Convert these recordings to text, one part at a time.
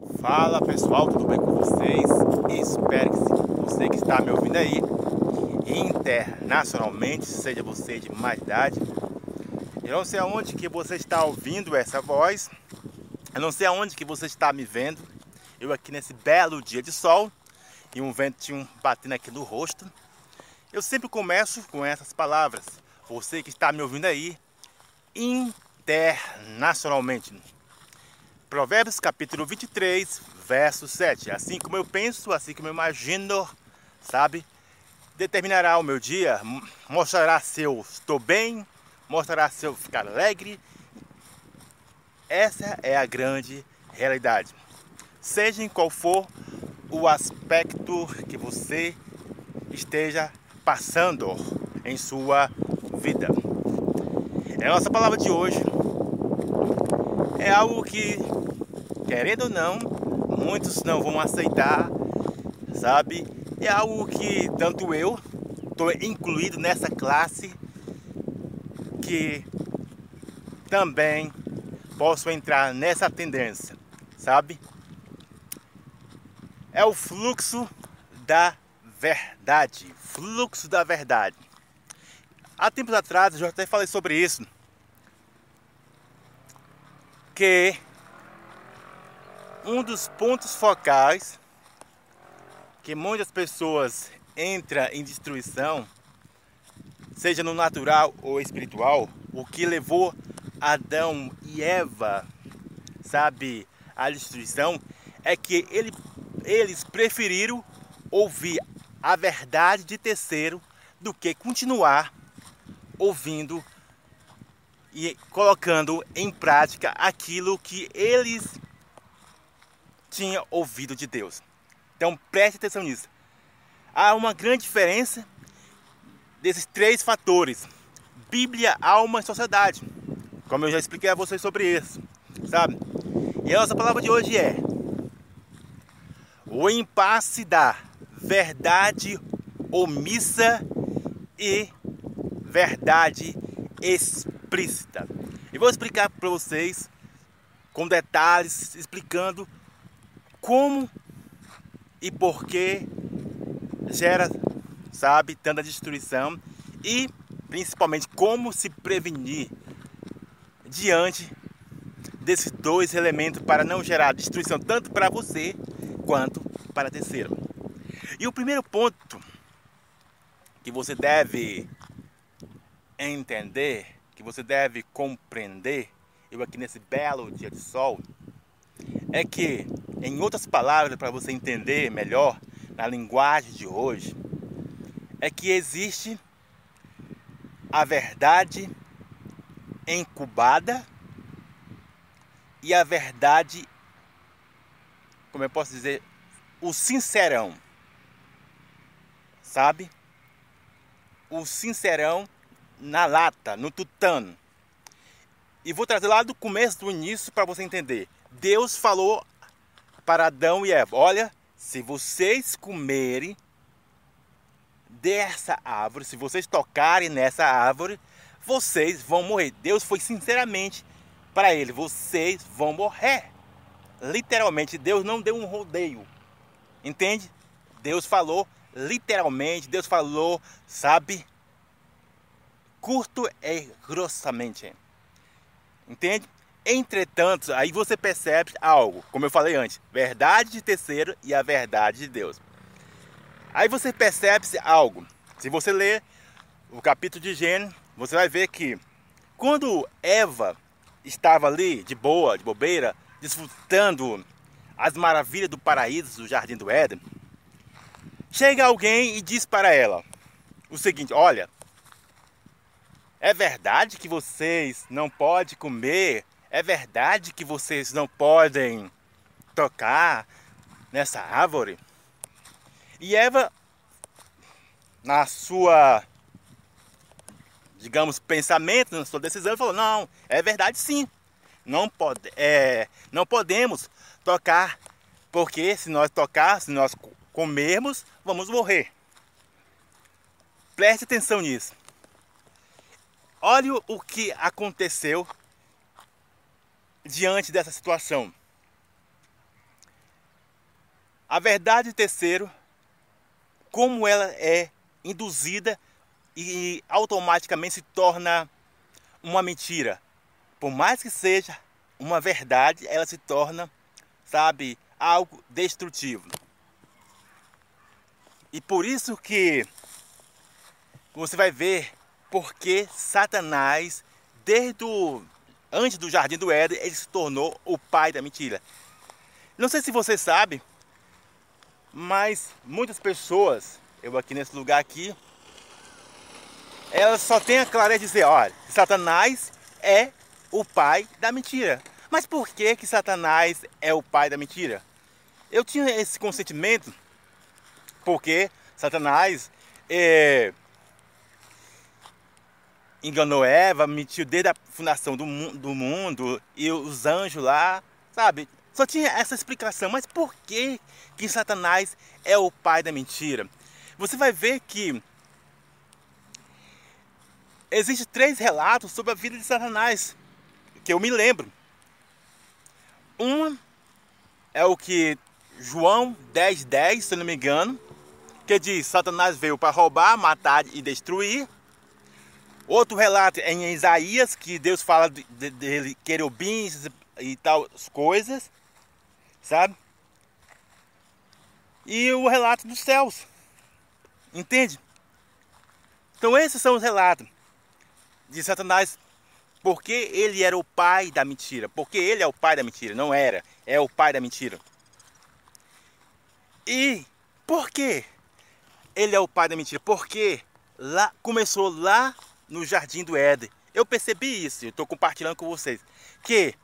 Fala pessoal, tudo bem com vocês? Espero que você que está me ouvindo aí internacionalmente, seja você de mais idade. Eu não sei aonde que você está ouvindo essa voz, eu não sei aonde que você está me vendo. Eu aqui nesse belo dia de sol e um ventinho batendo aqui no rosto. Eu sempre começo com essas palavras. Você que está me ouvindo aí internacionalmente. Provérbios capítulo 23, verso 7. Assim como eu penso, assim como eu imagino, sabe? Determinará o meu dia, mostrará se eu estou bem, mostrará se eu ficar alegre. Essa é a grande realidade. Seja em qual for o aspecto que você esteja passando em sua vida. É a nossa palavra de hoje é algo que, querendo ou não, muitos não vão aceitar, sabe? É algo que tanto eu estou incluído nessa classe que também posso entrar nessa tendência, sabe? É o fluxo da verdade, fluxo da verdade. Há tempos atrás eu já até falei sobre isso que um dos pontos focais que muitas pessoas entram em destruição, seja no natural ou espiritual, o que levou Adão e Eva, sabe, à destruição, é que ele, eles preferiram ouvir a verdade de terceiro do que continuar ouvindo e colocando em prática aquilo que eles tinham ouvido de Deus. Então preste atenção nisso. Há uma grande diferença desses três fatores: Bíblia, alma e sociedade. Como eu já expliquei a vocês sobre isso, sabe? E a nossa palavra de hoje é o impasse da verdade omissa e verdade explícita. E vou explicar para vocês com detalhes, explicando como e por que gera, sabe, tanta destruição e principalmente como se prevenir diante desses dois elementos para não gerar destruição tanto para você quanto para terceiro. E o primeiro ponto que você deve entender que você deve compreender, eu aqui nesse belo dia de sol, é que, em outras palavras, para você entender melhor na linguagem de hoje, é que existe a verdade incubada e a verdade, como eu posso dizer, o sincerão. Sabe? O sincerão na lata, no tutano. E vou trazer lá do começo, do início, para você entender. Deus falou para Adão e Eva: Olha, se vocês comerem dessa árvore, se vocês tocarem nessa árvore, vocês vão morrer. Deus foi sinceramente para ele: Vocês vão morrer. Literalmente, Deus não deu um rodeio. Entende? Deus falou literalmente, Deus falou, sabe? curto e grossamente. Entende? Entretanto, aí você percebe algo, como eu falei antes, verdade de terceiro e a verdade de Deus. Aí você percebe algo. Se você ler o capítulo de Gênesis, você vai ver que quando Eva estava ali de boa, de bobeira, desfrutando as maravilhas do paraíso do jardim do Éden, chega alguém e diz para ela o seguinte: Olha, é verdade que vocês não podem comer? É verdade que vocês não podem tocar nessa árvore? E Eva, na sua, digamos, pensamento, na sua decisão, falou: não, é verdade sim. Não, pode, é, não podemos tocar, porque se nós tocar, se nós comermos, vamos morrer. Preste atenção nisso. Olha o que aconteceu diante dessa situação. A verdade, terceiro, como ela é induzida e automaticamente se torna uma mentira. Por mais que seja uma verdade, ela se torna, sabe, algo destrutivo. E por isso que você vai ver porque Satanás, desde o, antes do jardim do Éden, ele se tornou o pai da mentira. Não sei se você sabe, mas muitas pessoas, eu aqui nesse lugar aqui, elas só têm a clareza de dizer, olha, Satanás é o pai da mentira. Mas por que que Satanás é o pai da mentira? Eu tinha esse consentimento porque Satanás é, enganou Eva, mentiu desde a fundação do, do mundo e os anjos lá, sabe? Só tinha essa explicação. Mas por que que Satanás é o pai da mentira? Você vai ver que existem três relatos sobre a vida de Satanás que eu me lembro. Um é o que João 10, 10, se não me engano, que diz: Satanás veio para roubar, matar e destruir. Outro relato é em Isaías, que Deus fala dele de, de querubins e tal coisas, sabe? E o relato dos céus, entende? Então esses são os relatos de Satanás, porque ele era o pai da mentira, porque ele é o pai da mentira, não era, é o pai da mentira. E por quê? Ele é o pai da mentira, porque lá começou lá no jardim do Éden. Eu percebi isso, eu estou compartilhando com vocês. Que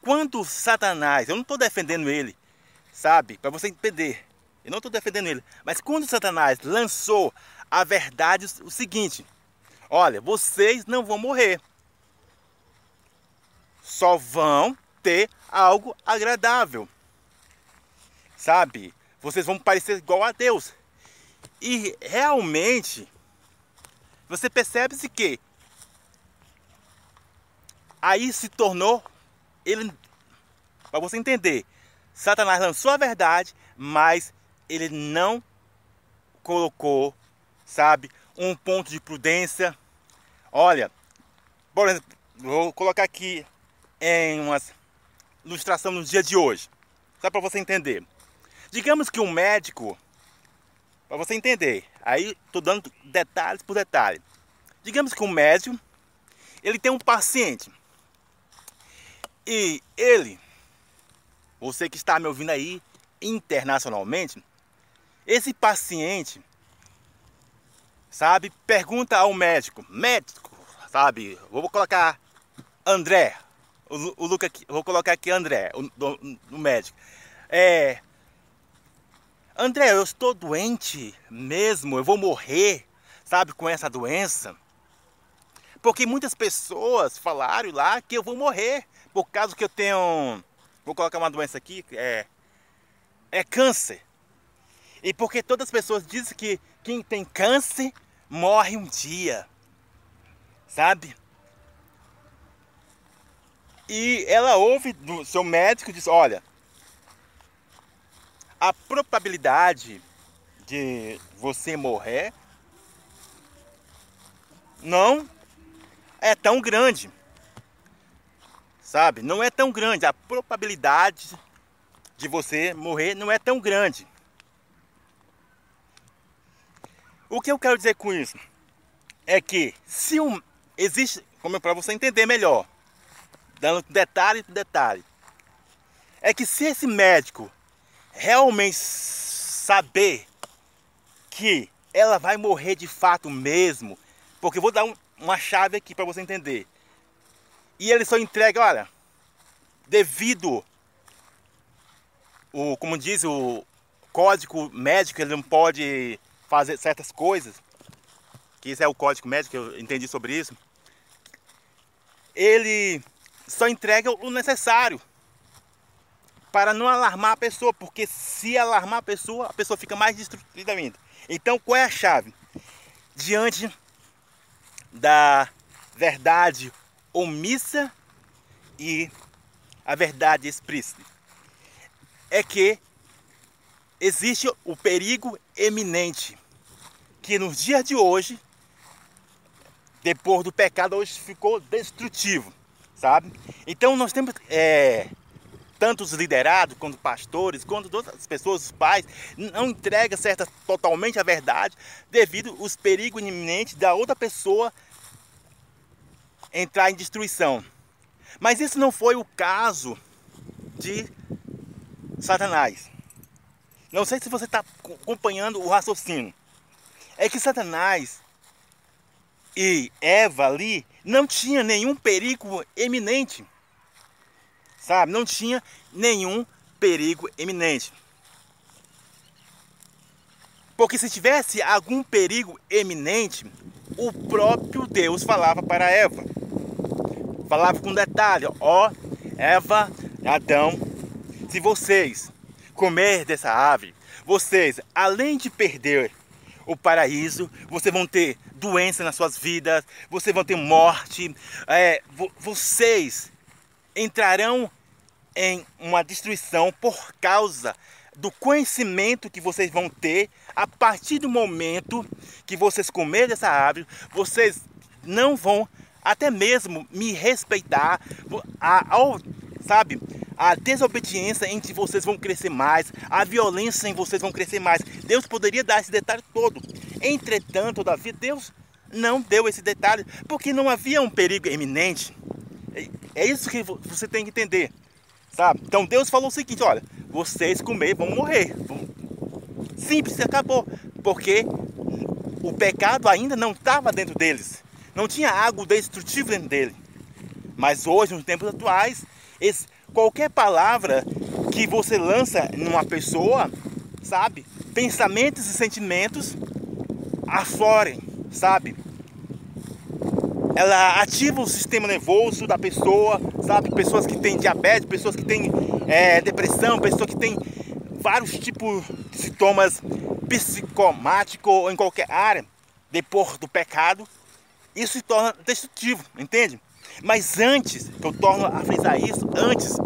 quando Satanás, eu não estou defendendo ele, sabe? Para você entender, eu não estou defendendo ele. Mas quando Satanás lançou a verdade, o seguinte: olha, vocês não vão morrer, só vão ter algo agradável, sabe? Vocês vão parecer igual a Deus. E realmente você percebe-se que aí se tornou ele para você entender, Satanás lançou a verdade, mas ele não colocou, sabe, um ponto de prudência. Olha, por exemplo, vou colocar aqui em uma ilustração no dia de hoje, só para você entender. Digamos que um médico para você entender. Aí estou dando detalhes por detalhe. Digamos que um médium, ele tem um paciente. E ele, você que está me ouvindo aí internacionalmente, esse paciente, sabe, pergunta ao médico, médico, sabe, vou colocar André, o, o Luca vou colocar aqui André, o, o médico. É, André, eu estou doente mesmo, eu vou morrer, sabe, com essa doença. Porque muitas pessoas falaram lá que eu vou morrer por causa que eu tenho, vou colocar uma doença aqui, é, é câncer. E porque todas as pessoas dizem que quem tem câncer morre um dia, sabe? E ela ouve do seu médico e diz: Olha, a probabilidade de você morrer não é tão grande. Sabe? Não é tão grande. A probabilidade de você morrer não é tão grande. O que eu quero dizer com isso é que se um existe, como é para você entender melhor, dando detalhe por detalhe, é que se esse médico realmente saber que ela vai morrer de fato mesmo, porque eu vou dar um, uma chave aqui para você entender. E ele só entrega, olha, devido o, como diz o código médico, ele não pode fazer certas coisas. Que isso é o código médico, eu entendi sobre isso. Ele só entrega o necessário para não alarmar a pessoa, porque se alarmar a pessoa, a pessoa fica mais destruída ainda. Então, qual é a chave? Diante da verdade omissa e a verdade explícita, é que existe o perigo eminente que nos dias de hoje, depois do pecado, hoje ficou destrutivo, sabe? Então nós temos é, tanto os liderados, quanto pastores, quanto todas as pessoas, os pais, não entregam certa, totalmente a verdade devido aos perigos iminentes da outra pessoa entrar em destruição. Mas isso não foi o caso de Satanás. Não sei se você está acompanhando o raciocínio. É que Satanás e Eva ali não tinha nenhum perigo eminente. Sabe? Não tinha nenhum perigo eminente. Porque se tivesse algum perigo eminente, o próprio Deus falava para Eva. Falava com detalhe, ó, Eva, Adão, se vocês comer dessa árvore, vocês, além de perder o paraíso, vocês vão ter doença nas suas vidas, vocês vão ter morte, é, vocês entrarão em uma destruição por causa do conhecimento que vocês vão ter a partir do momento que vocês comerem dessa árvore, vocês não vão até mesmo me respeitar, ao, sabe, a desobediência entre vocês vão crescer mais, a violência em vocês vão crescer mais. Deus poderia dar esse detalhe todo. Entretanto, todavia, Deus não deu esse detalhe porque não havia um perigo iminente. É isso que você tem que entender, sabe? Então Deus falou o seguinte: olha, vocês comer vão morrer. Simples, acabou. Porque o pecado ainda não estava dentro deles. Não tinha algo destrutivo dentro dele. Mas hoje, nos tempos atuais, esse, qualquer palavra que você lança numa pessoa, sabe? Pensamentos e sentimentos aflorem, sabe? Ela ativa o sistema nervoso da pessoa, sabe? Pessoas que têm diabetes, pessoas que têm é, depressão, pessoas que têm vários tipos de sintomas psicomáticos ou em qualquer área, depois do pecado, isso se torna destrutivo, entende? Mas antes, que eu torno a frisar isso, antes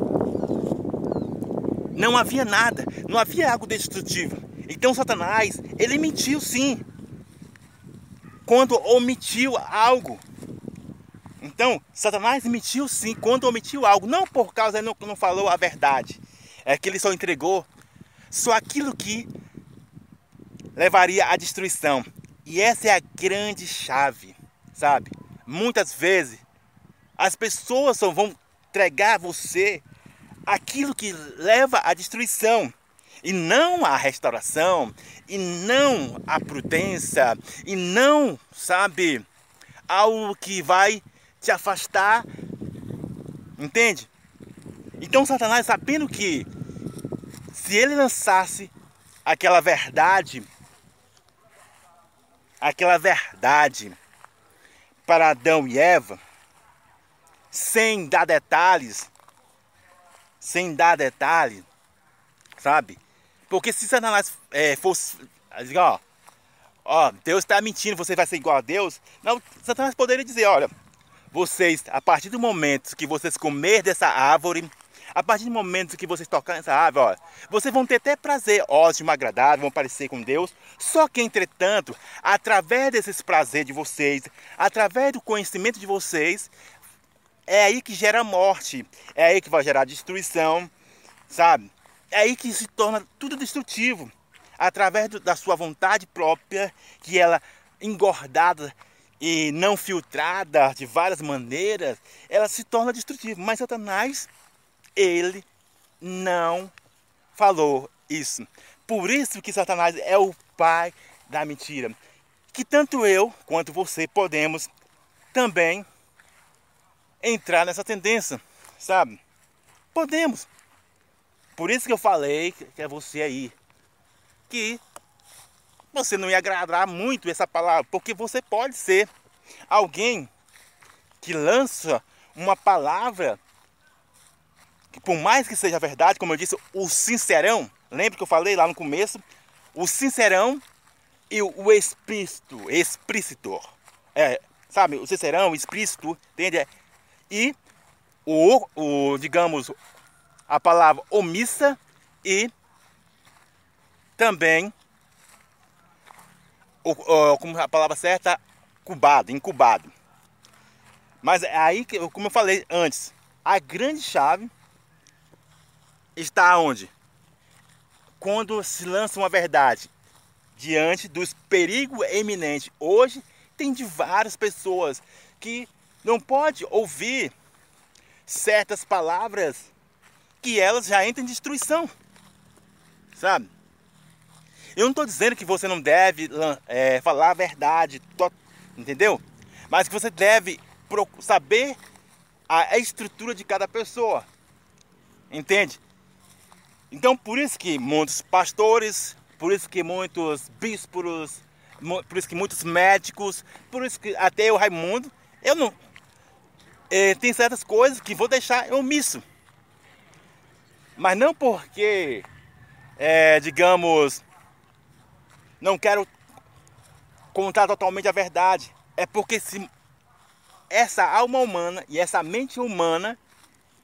não havia nada, não havia algo destrutivo. Então Satanás, ele mentiu sim. Quando omitiu algo. Então, Satanás mentiu sim quando omitiu algo, não por causa ele não, não falou a verdade. É que ele só entregou só aquilo que levaria à destruição. E essa é a grande chave, sabe? Muitas vezes as pessoas só vão entregar a você aquilo que leva à destruição e não à restauração, e não à prudência, e não, sabe, algo que vai te afastar. Entende? Então Satanás, sabendo que se ele lançasse aquela verdade, aquela verdade para Adão e Eva, sem dar detalhes, sem dar detalhes, sabe? Porque se Satanás é, fosse, ó, ó, Deus está mentindo, você vai ser igual a Deus. Não, Satanás poderia dizer, olha, vocês, a partir do momento que vocês comer dessa árvore, a partir do momento que vocês tocarem essa árvore, vocês vão ter até prazer, ótimo, agradável, vão parecer com Deus. Só que, entretanto, através desses prazeres de vocês, através do conhecimento de vocês, é aí que gera morte, é aí que vai gerar destruição, sabe? É aí que se torna tudo destrutivo, através do, da sua vontade própria, que ela engordada e não filtrada de várias maneiras, ela se torna destrutiva. Mas Satanás, ele não falou isso. Por isso que Satanás é o pai da mentira. Que tanto eu quanto você podemos também entrar nessa tendência, sabe? Podemos. Por isso que eu falei que é você aí que você não ia agradar muito essa palavra, porque você pode ser alguém que lança uma palavra que por mais que seja verdade, como eu disse, o sincerão, lembra que eu falei lá no começo, o sincerão e o explícito, explícito, é, sabe, o sincerão, o explícito, entende? e o, o digamos, a palavra omissa e também, como a palavra certa, cubado, incubado. Mas é aí, como eu falei antes, a grande chave está onde? Quando se lança uma verdade diante dos perigos eminentes. Hoje tem de várias pessoas que não pode ouvir certas palavras que elas já entram em destruição. Sabe? Eu não estou dizendo que você não deve é, falar a verdade, entendeu? Mas que você deve saber a estrutura de cada pessoa. Entende? Então por isso que muitos pastores, por isso que muitos bispos, por isso que muitos médicos, por isso que até o Raimundo, eu não. É, tem certas coisas que vou deixar omisso. Mas não porque, é, digamos, não quero contar totalmente a verdade. É porque se essa alma humana e essa mente humana,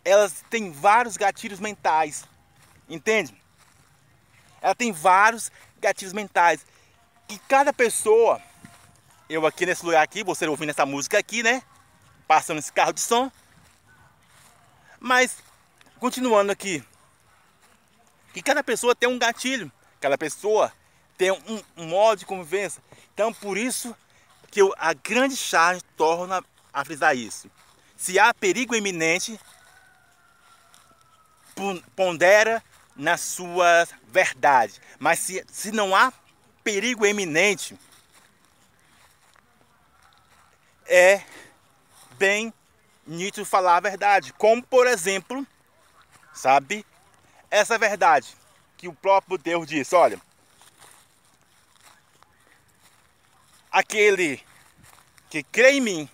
elas têm vários gatilhos mentais. Entende? Ela tem vários gatilhos mentais. E cada pessoa, eu aqui nesse lugar aqui, você ouvindo essa música aqui, né? Passando esse carro de som. Mas, continuando aqui. Que cada pessoa tem um gatilho. Cada pessoa tem um, modo de convivência. Então, por isso que eu, a grande chave torna a frisar isso. Se há perigo iminente, pondera na sua verdade. Mas se, se não há perigo eminente, é bem nítido falar a verdade. Como, por exemplo, sabe, essa verdade que o próprio Deus disse: olha, aquele que crê em mim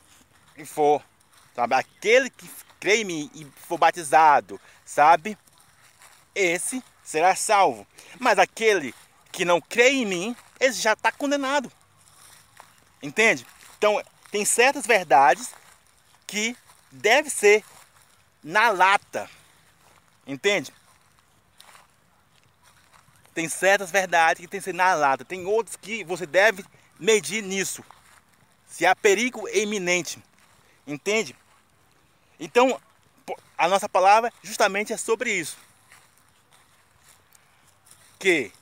e for, sabe, aquele que crê em mim e for batizado, sabe, esse será salvo. Mas aquele que não crê em mim, ele já está condenado. Entende? Então, tem certas verdades que deve ser na lata. Entende? Tem certas verdades que tem que ser na lata. Tem outras que você deve medir nisso. Se há perigo iminente. Entende? Então, a nossa palavra justamente é sobre isso que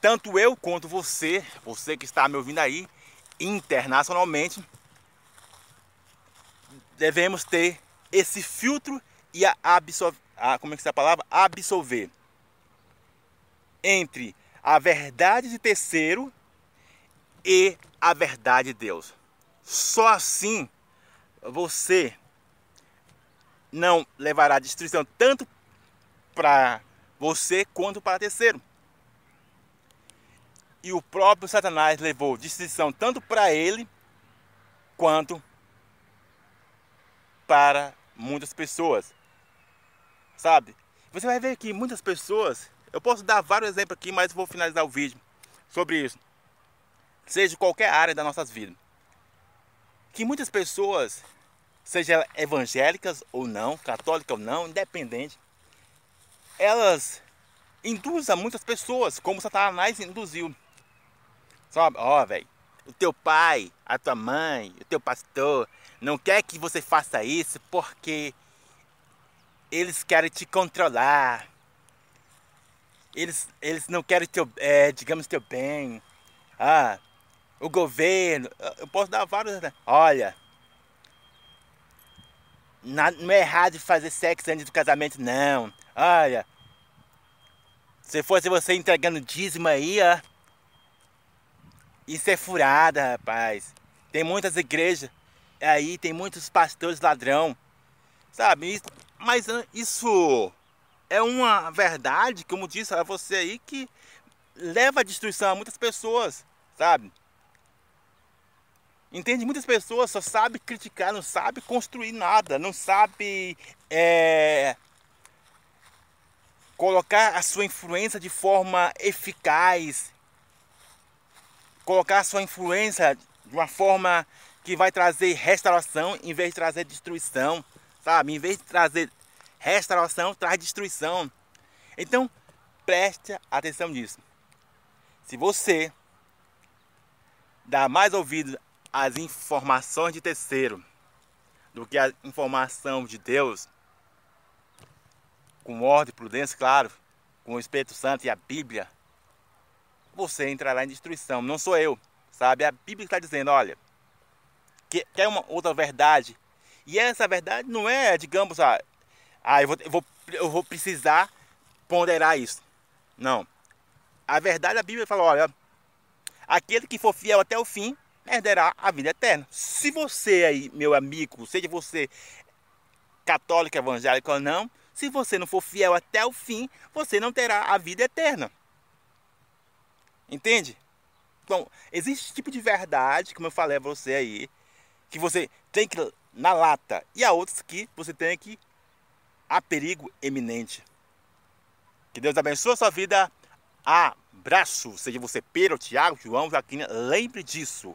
tanto eu quanto você, você que está me ouvindo aí, internacionalmente, devemos ter esse filtro e a absorver, a, como é que é a palavra? Absolver entre a verdade de terceiro e a verdade de Deus. Só assim você não levará destruição tanto para você quanto para terceiro. E o próprio Satanás levou destruição tanto para ele quanto para muitas pessoas. Sabe? Você vai ver que muitas pessoas, eu posso dar vários exemplos aqui, mas vou finalizar o vídeo sobre isso. Seja qualquer área das nossas vidas. Que muitas pessoas, sejam evangélicas ou não, católicas ou não, independente, elas induzem muitas pessoas, como Satanás induziu. Ó, oh, velho. O teu pai, a tua mãe, o teu pastor não quer que você faça isso porque eles querem te controlar. Eles, eles não querem teu, é, digamos, teu bem. Ah, o governo. Eu posso dar vários. Olha, não é errado fazer sexo antes do casamento, não. Olha, se fosse você entregando dízimo aí, ó. Isso é furada, rapaz. Tem muitas igrejas aí, tem muitos pastores ladrão. Sabe? Mas isso é uma verdade, como disse a você aí, que leva à destruição a muitas pessoas, sabe? Entende? Muitas pessoas só sabem criticar, não sabem construir nada, não sabem é, colocar a sua influência de forma eficaz, colocar a sua influência de uma forma que vai trazer restauração em vez de trazer destruição, sabe? Em vez de trazer restauração, traz destruição. Então, preste atenção nisso. Se você dá mais ouvido às informações de terceiro do que a informação de Deus, com ordem e prudência, claro, com o Espírito Santo e a Bíblia, você entrará em destruição. Não sou eu, sabe? A Bíblia está dizendo, olha, que é uma outra verdade. E essa verdade não é, digamos, ah, ah eu, vou, eu, vou, eu vou precisar ponderar isso. Não. A verdade, a Bíblia fala, olha, aquele que for fiel até o fim, herderá a vida eterna. Se você aí, meu amigo, seja você católico, evangélico ou não, se você não for fiel até o fim, você não terá a vida eterna. Entende? Então, existe tipo de verdade, como eu falei a você aí, que você tem que na lata, e há outros que você tem que a perigo eminente. Que Deus abençoe a sua vida. Abraço. Seja você Pedro, Tiago, João, Joaquim, lembre disso.